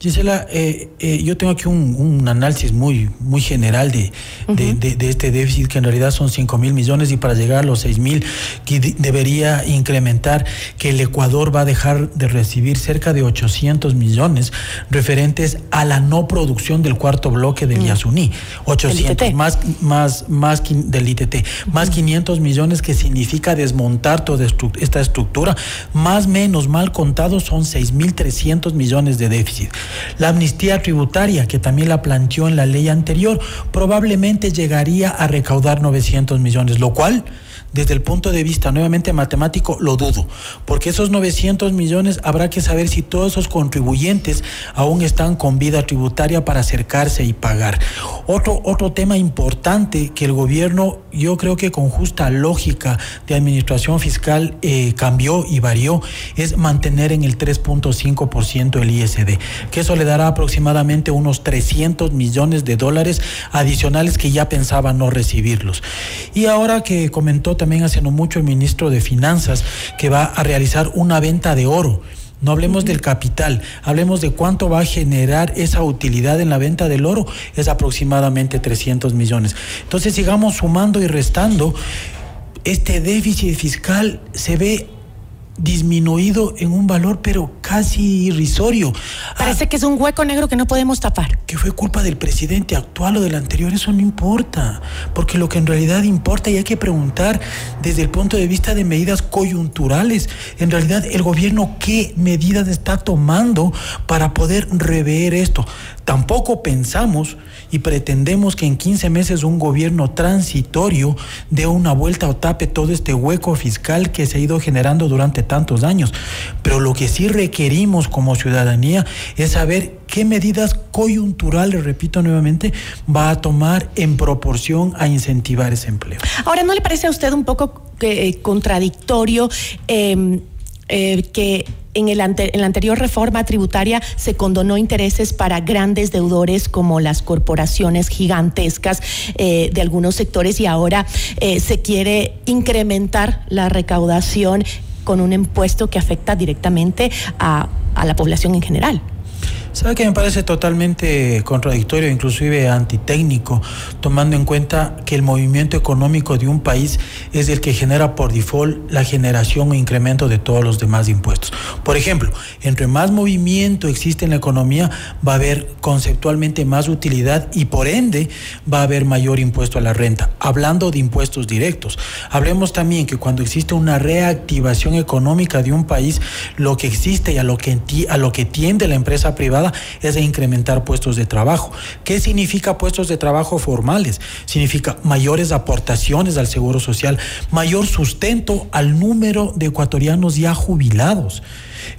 Gisela, eh, eh, yo tengo aquí un, un análisis muy, muy general de, de- de- de este déficit, que en realidad son 5 mil millones y para llegar a los 6 mil, que de- debería incrementar que el Ecuador va a dejar de recibir cerca de 800 millones referentes a la no producción del cuarto bloque del Yasuní. 800 más, más, más del ITT, más 500 millones que significa desmontar toda esta estructura, más menos mal contados son 6.300 millones de déficit. La amnistía tributaria, que también la planteó en la ley anterior, probablemente llegaría a recaudar 900 millones, lo cual desde el punto de vista nuevamente matemático, lo dudo, porque esos 900 millones habrá que saber si todos esos contribuyentes aún están con vida tributaria para acercarse y pagar. Otro, otro tema importante que el gobierno, yo creo que con justa lógica de administración fiscal eh, cambió y varió, es mantener en el 3.5% el ISD, que eso le dará aproximadamente unos 300 millones de dólares adicionales que ya pensaba no recibirlos. Y ahora que comentó también hace no mucho el ministro de Finanzas que va a realizar una venta de oro. No hablemos del capital, hablemos de cuánto va a generar esa utilidad en la venta del oro, es aproximadamente 300 millones. Entonces sigamos sumando y restando, este déficit fiscal se ve disminuido en un valor pero casi irrisorio. Parece que es un hueco negro que no podemos tapar. Que fue culpa del presidente actual o del anterior, eso no importa, porque lo que en realidad importa y hay que preguntar desde el punto de vista de medidas coyunturales, en realidad el gobierno qué medidas está tomando para poder rever esto. Tampoco pensamos y pretendemos que en 15 meses un gobierno transitorio dé una vuelta o tape todo este hueco fiscal que se ha ido generando durante tantos años. Pero lo que sí requerimos como ciudadanía es saber qué medidas coyunturales, repito nuevamente, va a tomar en proporción a incentivar ese empleo. Ahora, ¿no le parece a usted un poco eh, contradictorio em, eh, que en, el en la anterior reforma tributaria se condonó intereses para grandes deudores como las corporaciones gigantescas eh, de algunos sectores y ahora se quiere incrementar la recaudación con un impuesto que afecta directamente a, a la población en general. ¿Sabe que me parece totalmente contradictorio, inclusive antitécnico, tomando en cuenta que el movimiento económico de un país es el que genera por default la generación o incremento de todos los demás impuestos? Por ejemplo, entre más movimiento existe en la economía, va a haber conceptualmente más utilidad y por ende va a haber mayor impuesto a la renta. Hablando de impuestos directos, hablemos también que cuando existe una reactivación económica de un país, lo que existe y a lo que, a lo que tiende la empresa privada es de incrementar puestos de trabajo. ¿Qué significa puestos de trabajo formales? Significa mayores aportaciones al Seguro Social, mayor sustento al número de ecuatorianos ya jubilados.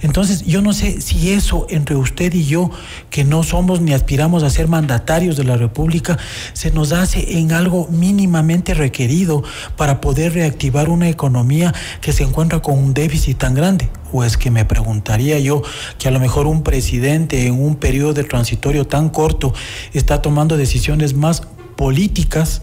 Entonces, yo no sé si eso entre usted y yo, que no somos ni aspiramos a ser mandatarios de la República, se nos hace en algo mínimamente requerido para poder reactivar una economía que se encuentra con un déficit tan grande. O es que me preguntaría yo que a lo mejor un presidente en un periodo de transitorio tan corto está tomando decisiones más políticas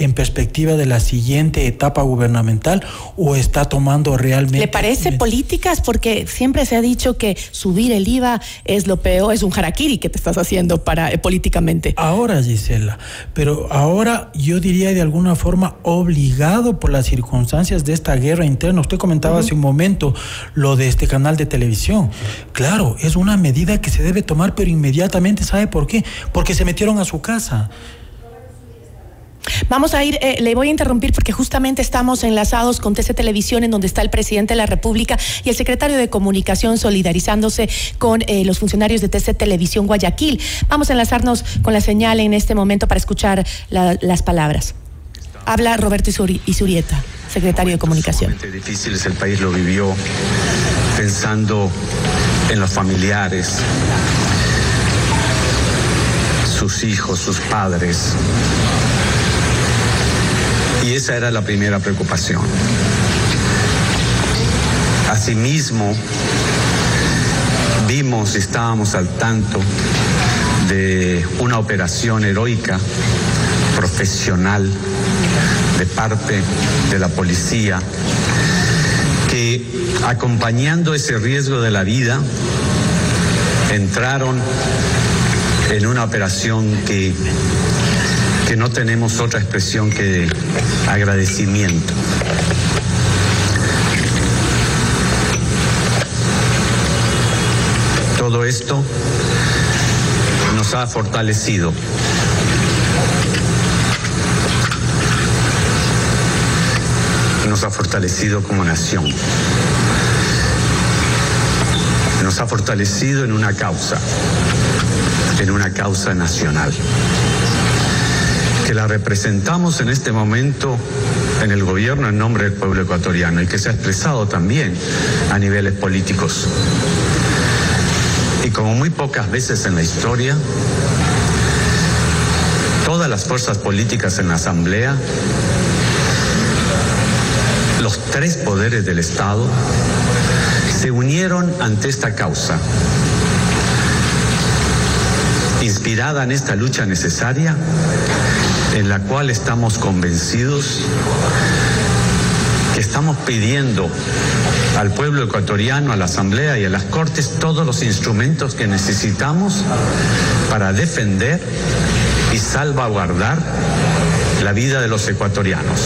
en perspectiva de la siguiente etapa gubernamental o está tomando realmente... ¿Le parece políticas? Porque siempre se ha dicho que subir el IVA es lo peor, es un harakiri que te estás haciendo para eh, políticamente. Ahora, Gisela, pero ahora yo diría de alguna forma obligado por las circunstancias de esta guerra interna. Usted comentaba hace un momento lo de este canal de televisión. Claro, es una medida que se debe tomar, pero inmediatamente, ¿sabe por qué? Porque se metieron a su casa. Vamos a ir, eh, le voy a interrumpir porque justamente estamos enlazados con TC Televisión, en donde está el presidente de la República y el secretario de Comunicación solidarizándose con eh, los funcionarios de TC Televisión Guayaquil. Vamos a enlazarnos con la señal en este momento para escuchar las palabras. Habla Roberto Isurieta, secretario de Comunicación. difícil el país lo vivió pensando en los familiares, sus hijos, sus padres y esa era la primera preocupación. Asimismo, vimos, estábamos al tanto de una operación heroica, profesional, de parte de la policía, que acompañando ese riesgo de la vida, entraron en una operación que que no tenemos otra expresión que agradecimiento. Todo esto nos ha fortalecido. Nos ha fortalecido como nación. Nos ha fortalecido en una causa en una causa nacional, que la representamos en este momento en el gobierno en nombre del pueblo ecuatoriano y que se ha expresado también a niveles políticos. Y como muy pocas veces en la historia, todas las fuerzas políticas en la Asamblea, los tres poderes del Estado, se unieron ante esta causa, inspirada en esta lucha necesaria, en la cual estamos convencidos que estamos pidiendo al pueblo ecuatoriano, a la Asamblea y a las Cortes todos los instrumentos que necesitamos para defender y salvaguardar la vida de los ecuatorianos.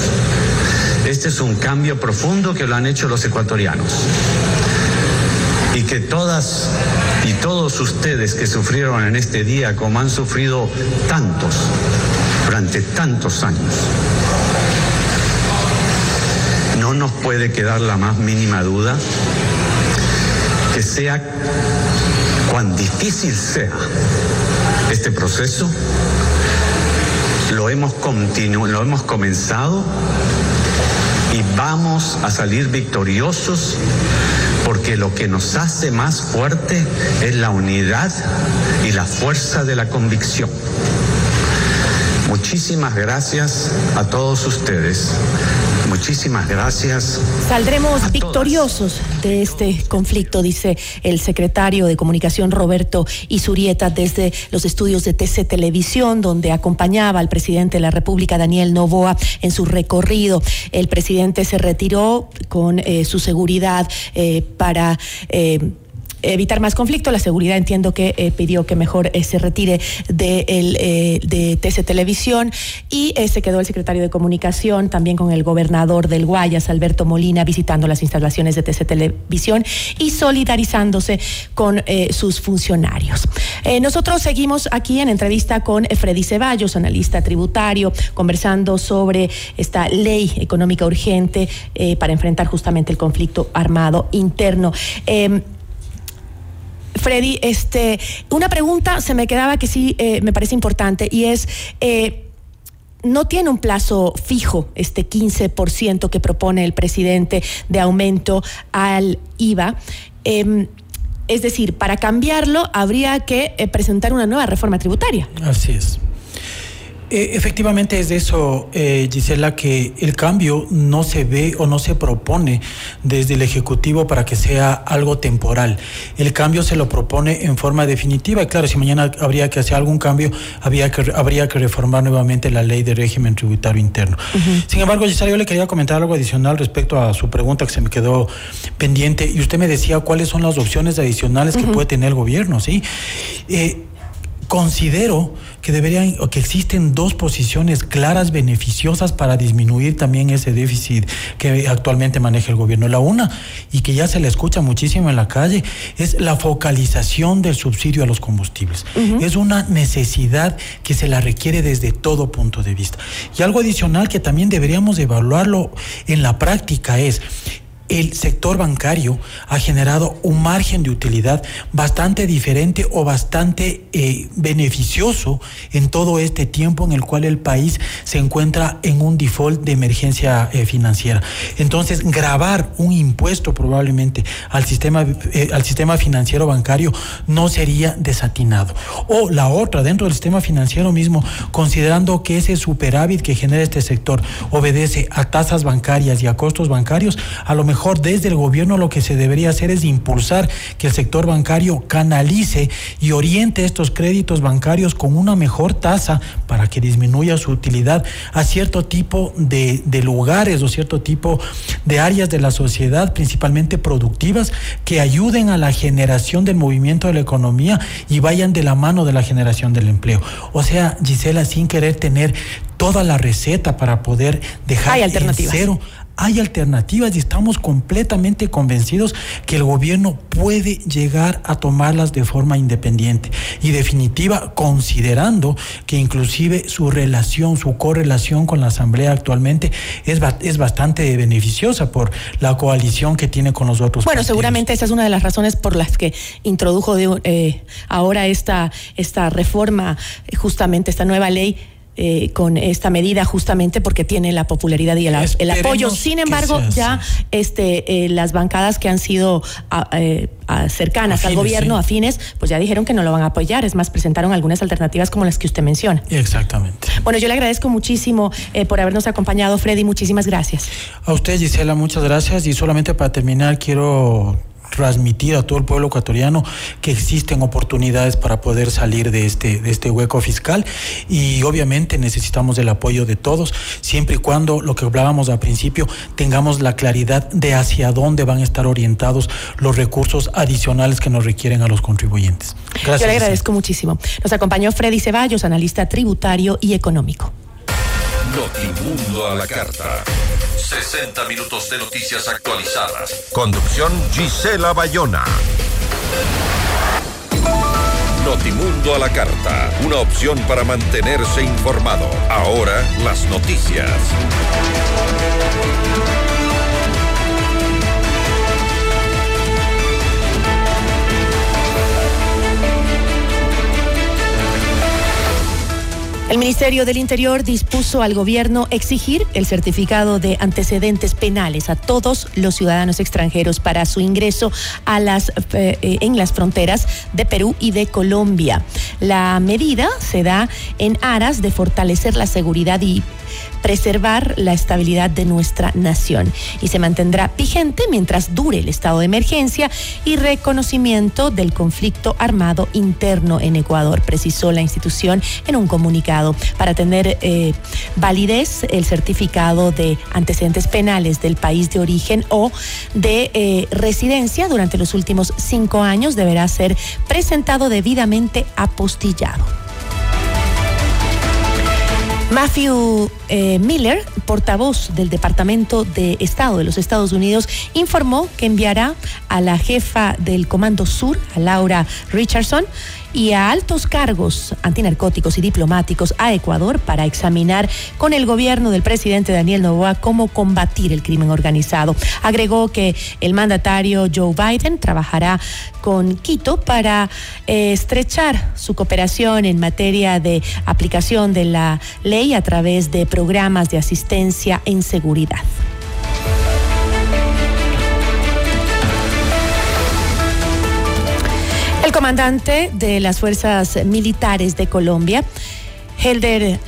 Este es un cambio profundo que lo han hecho los ecuatorianos y que todas y todos ustedes que sufrieron en este día como han sufrido tantos durante tantos años, no nos puede quedar la más mínima duda que sea cuán difícil sea este proceso, lo hemos, lo hemos comenzado y vamos a salir victoriosos porque lo que nos hace más fuerte es la unidad y la fuerza de la convicción. Muchísimas gracias a todos ustedes. Muchísimas gracias. Saldremos victoriosos de este conflicto, dice el secretario de Comunicación Roberto Isurieta desde los estudios de TC Televisión, donde acompañaba al presidente de la República, Daniel Novoa, en su recorrido. El presidente se retiró con eh, su seguridad eh, para... Eh, evitar más conflicto. La seguridad entiendo que eh, pidió que mejor eh, se retire de, el, eh, de TC Televisión y se quedó el secretario de Comunicación también con el gobernador del Guayas, Alberto Molina, visitando las instalaciones de TC Televisión y solidarizándose con sus funcionarios. nosotros seguimos aquí en entrevista con Freddy Ceballos, analista tributario, conversando sobre esta ley económica urgente para enfrentar justamente el conflicto armado interno. Freddy, este, una pregunta se me quedaba que sí eh, me parece importante y es, eh, no tiene un plazo fijo este 15% que propone el presidente de aumento al IVA. Em, es decir, para cambiarlo habría que eh, presentar una nueva reforma tributaria. Así es. Eh, efectivamente es de eso, eh, Gisela, que el cambio no se ve o no se propone desde el Ejecutivo para que sea algo temporal. El cambio se lo propone en forma definitiva y claro, si mañana habría que hacer algún cambio, habría que, habría que reformar nuevamente la ley de régimen tributario interno. Sin embargo, Gisela, yo le quería comentar algo adicional respecto a su pregunta que se me quedó pendiente y usted me decía cuáles son las opciones adicionales que puede tener el gobierno, ¿sí? Eh, considero que deberían o que existen dos posiciones claras beneficiosas para disminuir también ese déficit que actualmente maneja el gobierno. La una y que ya se le escucha muchísimo en la calle es la focalización del subsidio a los combustibles. Es una necesidad que se la requiere desde todo punto de vista. Y algo adicional que también deberíamos evaluarlo en la práctica es el sector bancario ha generado un margen de utilidad bastante diferente o bastante eh, beneficioso en todo este tiempo en el cual el país se encuentra en un default de emergencia eh, financiera. Entonces, grabar un impuesto probablemente al sistema, eh, al sistema financiero bancario no sería desatinado. O la otra, dentro del sistema financiero mismo, considerando que ese superávit que genera este sector obedece a tasas bancarias y a costos bancarios, a lo mejor mejor desde el gobierno lo que se debería hacer es impulsar que el sector bancario canalice y oriente estos créditos bancarios con una mejor tasa para que disminuya su utilidad a cierto tipo de, de lugares o cierto tipo de áreas de la sociedad, principalmente productivas, que ayuden a la generación del movimiento de la economía y vayan de la mano de la generación del empleo. O sea, Gisela, sin querer tener toda la receta para poder dejar Hay cero hay alternativas y estamos completamente convencidos que el gobierno puede llegar a tomarlas de forma independiente y definitiva considerando que inclusive su relación, su correlación con la Asamblea actualmente es, es bastante beneficiosa por la coalición que tiene con los otros. Bueno, seguramente esa es una de las razones por las que introdujo de, eh, ahora esta, esta reforma, justamente esta nueva ley eh, con esta medida justamente porque tiene la popularidad y el, apoyo. Sin embargo, ya este, eh, las bancadas que han sido eh, cercanas al gobierno, afines, pues ya dijeron que no lo van a apoyar. Es más, presentaron algunas alternativas como las que usted menciona. Exactamente. Bueno, yo le agradezco muchísimo por habernos acompañado, Freddy. Muchísimas gracias. A usted, Gisela, muchas gracias. Y solamente para terminar, quiero transmitir a todo el pueblo ecuatoriano que existen oportunidades para poder salir de este, de este hueco fiscal y obviamente necesitamos el apoyo de todos, siempre y cuando lo que hablábamos al principio tengamos la claridad de hacia dónde van a estar orientados los recursos adicionales que nos requieren a los contribuyentes. Gracias. Yo le agradezco muchísimo. Nos acompañó Freddy Ceballos, analista tributario y económico. Notimundo a la carta. 60 minutos de noticias actualizadas. Conducción Gisela Bayona. Notimundo a la carta. Una opción para mantenerse informado. Ahora las noticias. El Ministerio del Interior dispuso al gobierno exigir el certificado de antecedentes penales a todos los ciudadanos extranjeros para su ingreso a las, eh, en las fronteras de Perú y de Colombia. La medida se da en aras de fortalecer la seguridad y preservar la estabilidad de nuestra nación y se mantendrá vigente mientras dure el estado de emergencia y reconocimiento del conflicto armado interno en Ecuador, precisó la institución en un comunicado. Para tener eh, validez, el certificado de antecedentes penales del país de origen o de eh, residencia durante los últimos cinco años deberá ser presentado debidamente apostillado. Matthew eh, Miller, portavoz del Departamento de Estado de los Estados Unidos, informó que enviará a la jefa del Comando Sur, a Laura Richardson, y a altos cargos antinarcóticos y diplomáticos a Ecuador para examinar con el gobierno del presidente Daniel Novoa cómo combatir el crimen organizado. Agregó que el mandatario Joe Biden trabajará con Quito para eh, estrechar su cooperación en materia de aplicación de la ley a través de programas de asistencia en seguridad. Comandante de las fuerzas militares de Colombia, Helder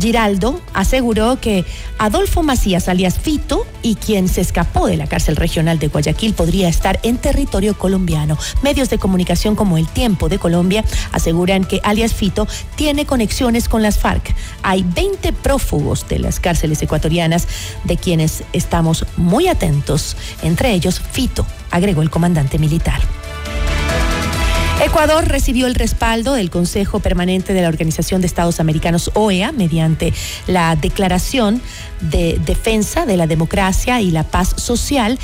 Giraldo, aseguró que Adolfo Macías, alias Fito, y quien se escapó de la cárcel regional de Guayaquil, podría estar en territorio colombiano. Medios de comunicación como El Tiempo de Colombia aseguran que alias Fito tiene conexiones con las FARC. Hay 20 prófugos de las cárceles ecuatorianas de quienes estamos muy atentos, entre ellos Fito, agregó el comandante militar. Ecuador recibió el respaldo del Consejo Permanente de la Organización de Estados Americanos, OEA, mediante la Declaración de Defensa de la Democracia y la Paz Social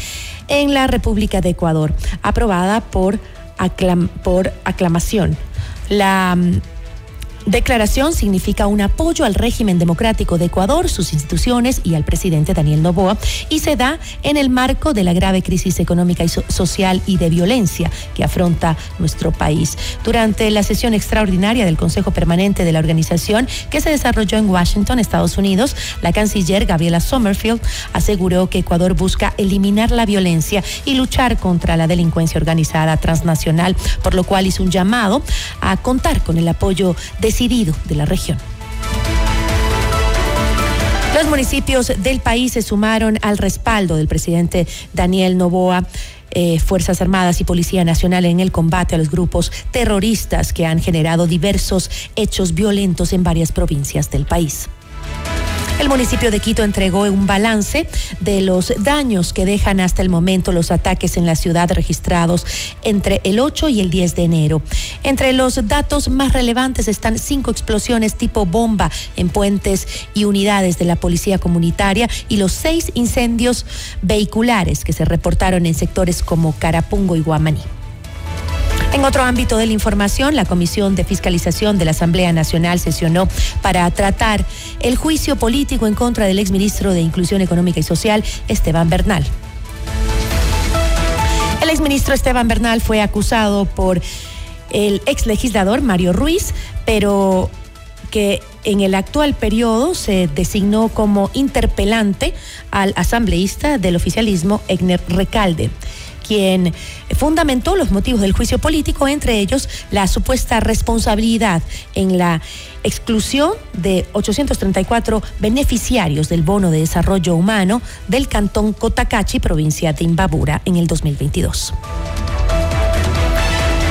en la República de Ecuador, aprobada por, aclamación. La Declaración significa un apoyo al régimen democrático de Ecuador, sus instituciones y al presidente Daniel Noboa y se da en el marco de la grave crisis económica y social y de violencia que afronta nuestro país. Durante la sesión extraordinaria del Consejo Permanente de la organización que se desarrolló en Washington, Estados Unidos, la canciller Gabriela Sommerfield aseguró que Ecuador busca eliminar la violencia y luchar contra la delincuencia organizada transnacional, por lo cual hizo un llamado a contar con el apoyo de decidido de la región. Los municipios del país se sumaron al respaldo del presidente Daniel Novoa. Eh, Fuerzas Armadas y Policía Nacional en el combate a los grupos terroristas que han generado diversos hechos violentos en varias provincias del país. El municipio de Quito entregó un balance de los daños que dejan hasta el momento los ataques en la ciudad registrados entre el 8 y el 10 de enero. Entre los datos más relevantes están cinco explosiones tipo bomba en puentes y unidades de la policía comunitaria y los seis incendios vehiculares que se reportaron en sectores como Carapungo y Guamaní. En otro ámbito de la información, la Comisión de Fiscalización de la Asamblea Nacional sesionó para tratar el juicio político en contra del exministro de Inclusión Económica y Social, Esteban Bernal. El exministro Esteban Bernal fue acusado por el ex legislador Mario Ruiz, pero que en el actual periodo se designó como interpelante al asambleísta del oficialismo Egner Recalde quien fundamentó los motivos del juicio político, entre ellos la supuesta responsabilidad en la exclusión de 834 beneficiarios del bono de desarrollo humano del cantón Cotacachi, provincia de Imbabura, en el 2022.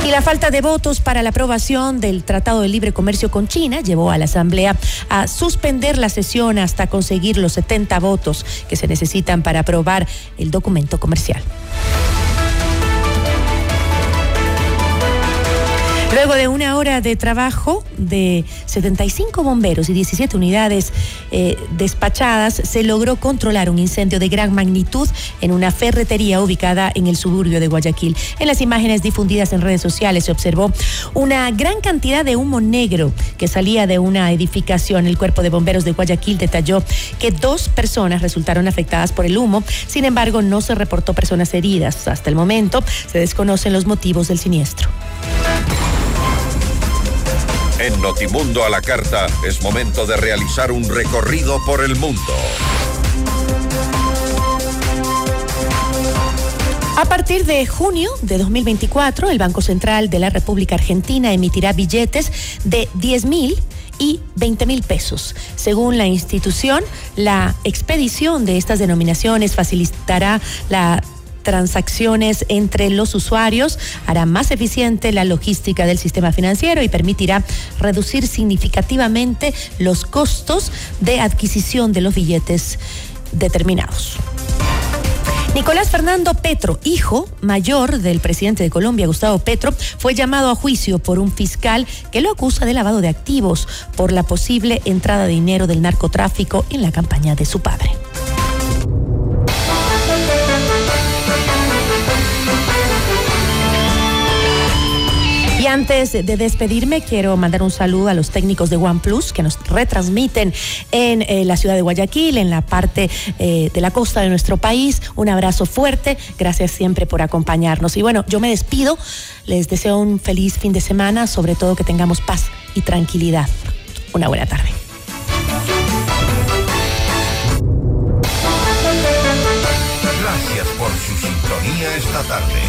Y la falta de votos para la aprobación del Tratado de Libre Comercio con China llevó a la Asamblea a suspender la sesión hasta conseguir los 70 votos que se necesitan para aprobar el documento comercial. Luego de una hora de trabajo de 75 bomberos y 17 unidades eh, despachadas, se logró controlar un incendio de gran magnitud en una ferretería ubicada en el suburbio de Guayaquil. En las imágenes difundidas en redes sociales se observó una gran cantidad de humo negro que salía de una edificación. El cuerpo de bomberos de Guayaquil detalló que dos personas resultaron afectadas por el humo. Sin embargo, no se reportó personas heridas. Hasta el momento se desconocen los motivos del siniestro. En Notimundo a la Carta es momento de realizar un recorrido por el mundo. A partir de junio de 2024, el Banco Central de la República Argentina emitirá billetes de 10 mil y 20 mil pesos. Según la institución, la expedición de estas denominaciones facilitará la transacciones entre los usuarios, hará más eficiente la logística del sistema financiero y permitirá reducir significativamente los costos de adquisición de los billetes determinados. Nicolás Fernando Petro, hijo mayor del presidente de Colombia, Gustavo Petro, fue llamado a juicio por un fiscal que lo acusa de lavado de activos por la posible entrada de dinero del narcotráfico en la campaña de su padre. Antes de despedirme, quiero mandar un saludo a los técnicos de OnePlus que nos retransmiten en eh, la ciudad de Guayaquil, en la parte eh, de la costa de nuestro país. Un abrazo fuerte. Gracias siempre por acompañarnos. Y bueno, yo me despido. Les deseo un feliz fin de semana, sobre todo que tengamos paz y tranquilidad. Una buena tarde. Gracias por su sintonía esta tarde.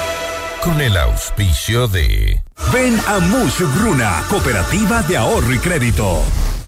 Con el auspicio de Ven a Mush Bruna, Cooperativa de Ahorro y Crédito.